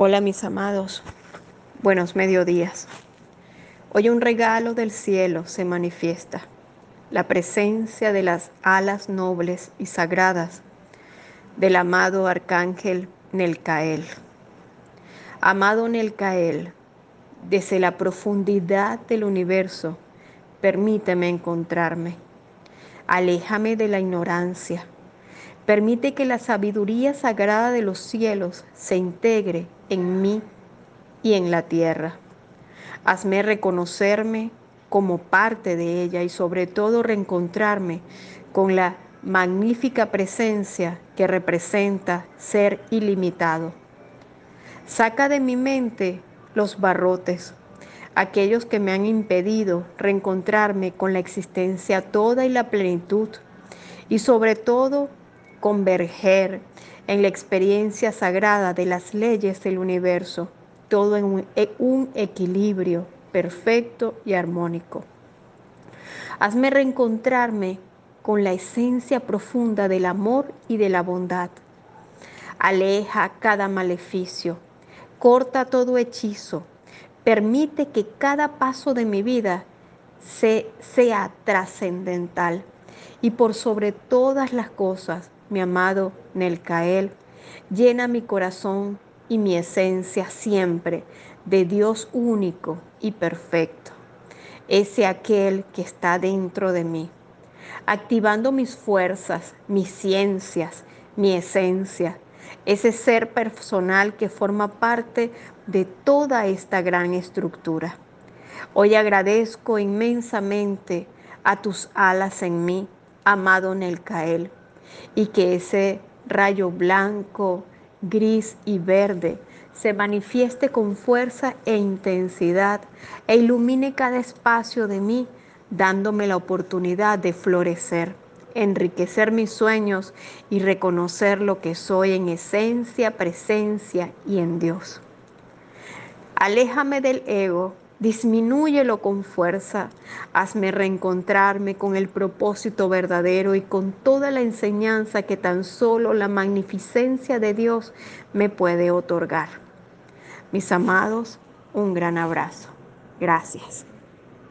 Hola mis amados, buenos mediodías. Hoy un regalo del cielo se manifiesta, la presencia de las alas nobles y sagradas del amado arcángel Nelcael. Amado Nelcael, desde la profundidad del universo, permíteme encontrarme. Aléjame de la ignorancia. Permite que la sabiduría sagrada de los cielos se integre en mí y en la tierra. Hazme reconocerme como parte de ella y sobre todo reencontrarme con la magnífica presencia que representa ser ilimitado. Saca de mi mente los barrotes, aquellos que me han impedido reencontrarme con la existencia toda y la plenitud, y sobre todo converger en la experiencia sagrada de las leyes del universo, todo en un, equilibrio perfecto y armónico. Hazme reencontrarme con la esencia profunda del amor y de la bondad. Aleja cada maleficio, corta todo hechizo, permite que cada paso de mi vida sea trascendental y por sobre todas las cosas mi amado Nelcael, llena mi corazón y mi esencia siempre de Dios único y perfecto, ese aquel que está dentro de mí, activando mis fuerzas, mis ciencias, mi esencia, ese ser personal que forma parte de toda esta gran estructura. Hoy agradezco inmensamente a tus alas en mí, amado Nelcael, y que ese rayo blanco, gris y verde se manifieste con fuerza e intensidad e ilumine cada espacio de mí, dándome la oportunidad de florecer, enriquecer mis sueños y reconocer lo que soy en esencia, presencia y en Dios. Aléjame del ego Disminúyelo con fuerza, hazme reencontrarme con el propósito verdadero y con toda la enseñanza que tan solo la magnificencia de Dios me puede otorgar. Mis amados, un gran abrazo. Gracias.